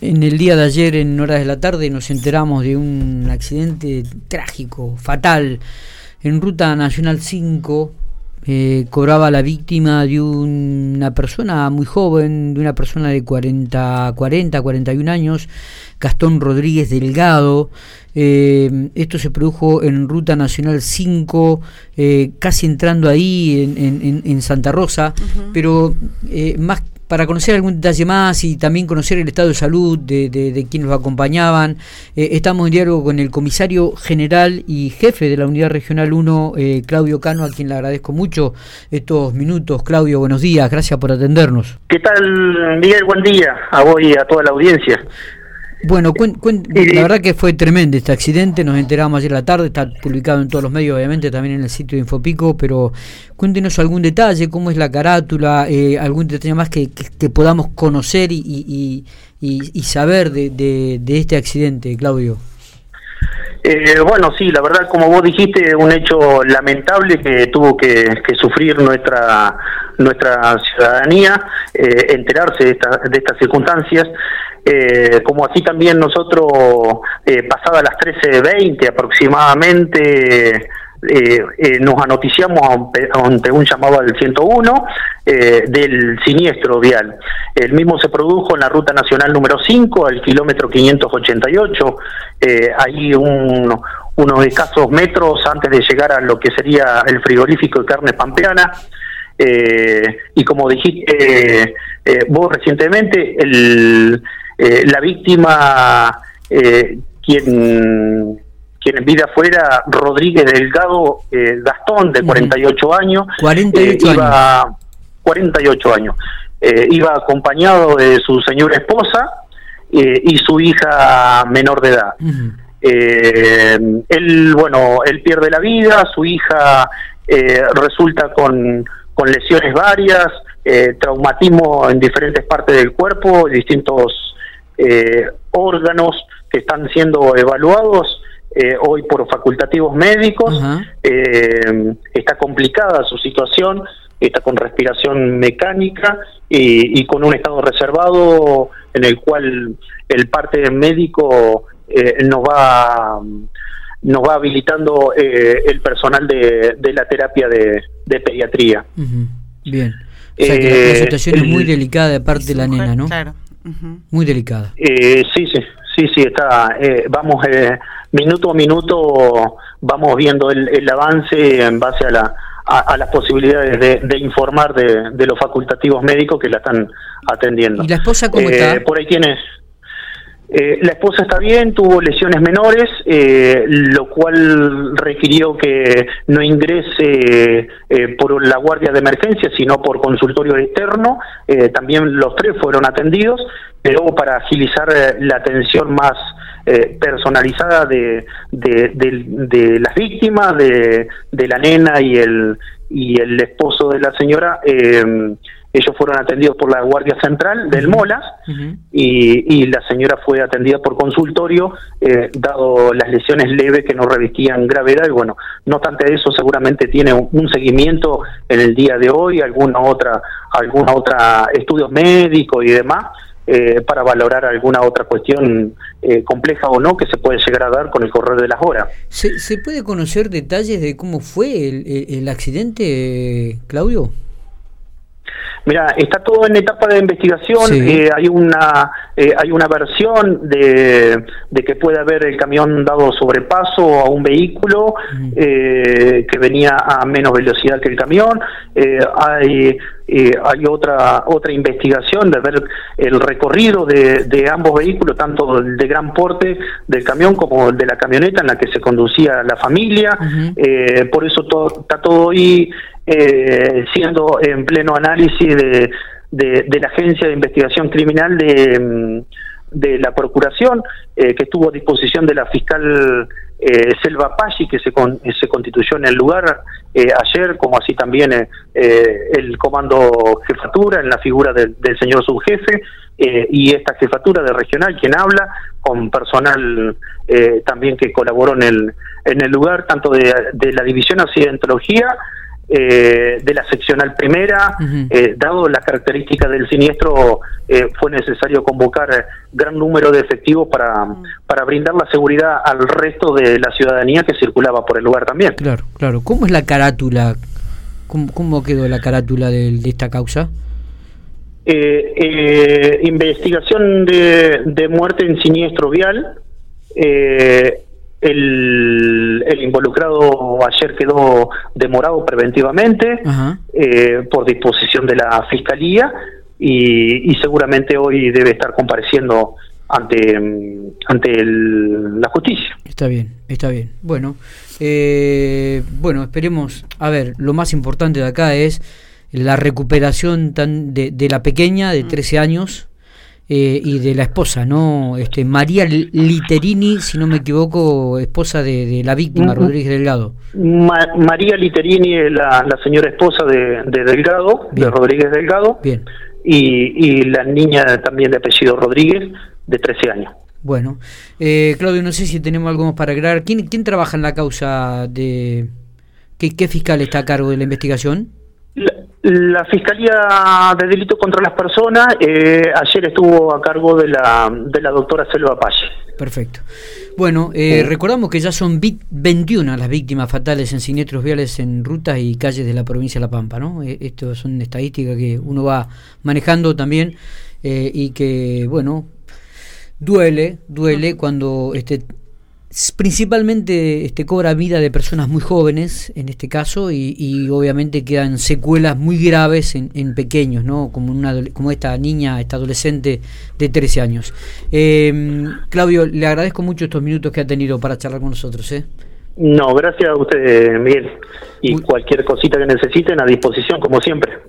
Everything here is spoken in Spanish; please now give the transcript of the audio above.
En el día de ayer, en horas de la tarde, nos enteramos de un accidente trágico, fatal, en Ruta Nacional 5. Eh, cobraba la víctima de una persona muy joven, de una persona de 40, 40 41 años, Gastón Rodríguez Delgado. Eh, esto se produjo en Ruta Nacional 5, eh, casi entrando ahí en, en, Santa Rosa, pero más para conocer algún detalle más y también conocer el estado de salud de, quienes lo acompañaban. Eh, estamos en diálogo con el comisario general y jefe de la Unidad Regional 1, eh, Claudio Cano, a quien le agradezco mucho estos minutos. Claudio, buenos días, gracias por atendernos. ¿Qué tal, Miguel? Buen día a vos y a toda la audiencia. Bueno, la verdad que fue tremendo este accidente, nos enteramos ayer la tarde, está publicado en todos los medios, obviamente, también en el sitio de Infopico, pero cuéntenos algún detalle, cómo es la carátula, eh, algún detalle más que, que, podamos conocer y, y, y, saber de, de, este accidente, Claudio. Eh, bueno, sí, la verdad, como vos dijiste, un hecho lamentable que tuvo que, sufrir nuestra nuestra ciudadanía, eh, enterarse de, de estas circunstancias. Eh, como así también nosotros, eh, pasada las 13.20 aproximadamente, eh, eh, nos anoticiamos ante un llamado al 101 eh, del siniestro vial. El mismo se produjo en la ruta nacional número 5, al kilómetro 588, eh, ahí un, unos escasos metros antes de llegar a lo que sería el frigorífico de carne pampeana. y como dijiste vos recientemente, la víctima, quien quien en vida fuera Rodríguez Delgado eh, Gastón, de 48 años. 48 eh, iba, años. 48 años. Eh, iba acompañado de su señora esposa y su hija menor de edad. él, bueno, él pierde la vida, su hija resulta con, con lesiones varias, traumatismo en diferentes partes del cuerpo, distintos órganos que están siendo evaluados eh, hoy por facultativos médicos, eh, está complicada su situación, está con respiración mecánica y, con un estado reservado en el cual el parte médico eh, nos va nos va habilitando el personal de, la terapia de, pediatría. Bien. O sea que la situación es muy delicada de parte de la nena, ¿no? Claro. Muy delicada. sí, sí, sí, sí, está. vamos minuto a minuto vamos viendo el, avance en base a, la, a, las posibilidades de, informar de, los facultativos médicos que la están atendiendo. ¿Y la esposa cómo está? Eh, por ahí tienes. Eh, la esposa está bien, tuvo lesiones menores, eh, lo cual requirió que no ingrese por la guardia de emergencia, sino por consultorio externo. también los tres fueron atendidos, pero para agilizar la atención más eh, personalizada de, de, las víctimas, de, de la nena y el, y el esposo de la señora. Ellos fueron atendidos por la Guardia Central del Molas y, la señora fue atendida por consultorio, eh, dado las lesiones leves que no revistían gravedad. Y bueno, no obstante eso, seguramente tiene un, seguimiento en el día de hoy, alguna otra, alguna otra estudios médicos y demás. Eh, para valorar alguna otra cuestión eh, compleja o no que se puede llegar a dar con el correr de las horas. ¿Se, ¿se puede conocer detalles de cómo fue el, el accidente, Claudio? Mira, está todo en etapa de investigación. Eh, hay una eh, hay una versión de, de, que puede haber el camión dado sobrepaso a un vehículo eh, que venía a menos velocidad que el camión. hay hay otra otra investigación de ver el recorrido de, de ambos vehículos, tanto el de gran porte del camión como el de la camioneta en la que se conducía la familia. por eso todo, está todo ahí eh, siendo en pleno análisis de, de, la Agencia de Investigación Criminal de, mm, de la Procuración, eh, que estuvo a disposición de la fiscal eh, Selva Paggi, que se, se constituyó en el lugar eh, ayer, como así también el Comando Jefatura, en la figura del, señor subjefe, y esta jefatura de regional, quien habla, con personal también que colaboró en el, en el lugar, tanto de, de la División Accidentología, eh, de la seccional primera. Eh, dado las características del siniestro, eh, fue necesario convocar gran número de efectivos para, para brindar la seguridad al resto de la ciudadanía que circulaba por el lugar también. Claro, claro. ¿Cómo es la carátula? ¿Cómo, quedó la carátula de, esta causa? investigación de, de, muerte en siniestro vial. Eh, el, involucrado ayer quedó demorado preventivamente eh, por disposición de la Fiscalía y, seguramente hoy debe estar compareciendo ante, ante la justicia. Está bien, está bien. Bueno, eh, bueno, esperemos. A ver, lo más importante de acá es la recuperación tan de, de la pequeña de 13 años eh, y de la esposa, ¿no? Este, María Literini, si no me equivoco, esposa de, la víctima, Rodríguez Delgado. María Literini es la, señora esposa de, Delgado, de Rodríguez Delgado. Bien. Y, la niña también de apellido Rodríguez, de 13 años. Bueno, eh, Claudio, no sé si tenemos algo más para agregar. ¿Quién, quién trabaja en la causa de... ¿Qué, qué fiscal está a cargo de la investigación? La Fiscalía de Delitos contra las Personas eh, ayer estuvo a cargo de la, de la doctora Selva Pache. Perfecto. Bueno, eh, recordamos que ya son 21 las víctimas fatales en siniestros viales en rutas y calles de la provincia de La Pampa, ¿no? Eh, esto son estadísticas que uno va manejando también y que, bueno, duele, duele cuando este, principalmente este, cobra vida de personas muy jóvenes en este caso y, obviamente quedan secuelas muy graves en, pequeños, ¿no? como, una, como esta niña, esta adolescente de 13 años. Em, Claudio, le agradezco mucho estos minutos que ha tenido para charlar con nosotros. ¿eh? No, gracias a usted, Miguel. Y cualquier cosita que necesiten, a disposición, como siempre.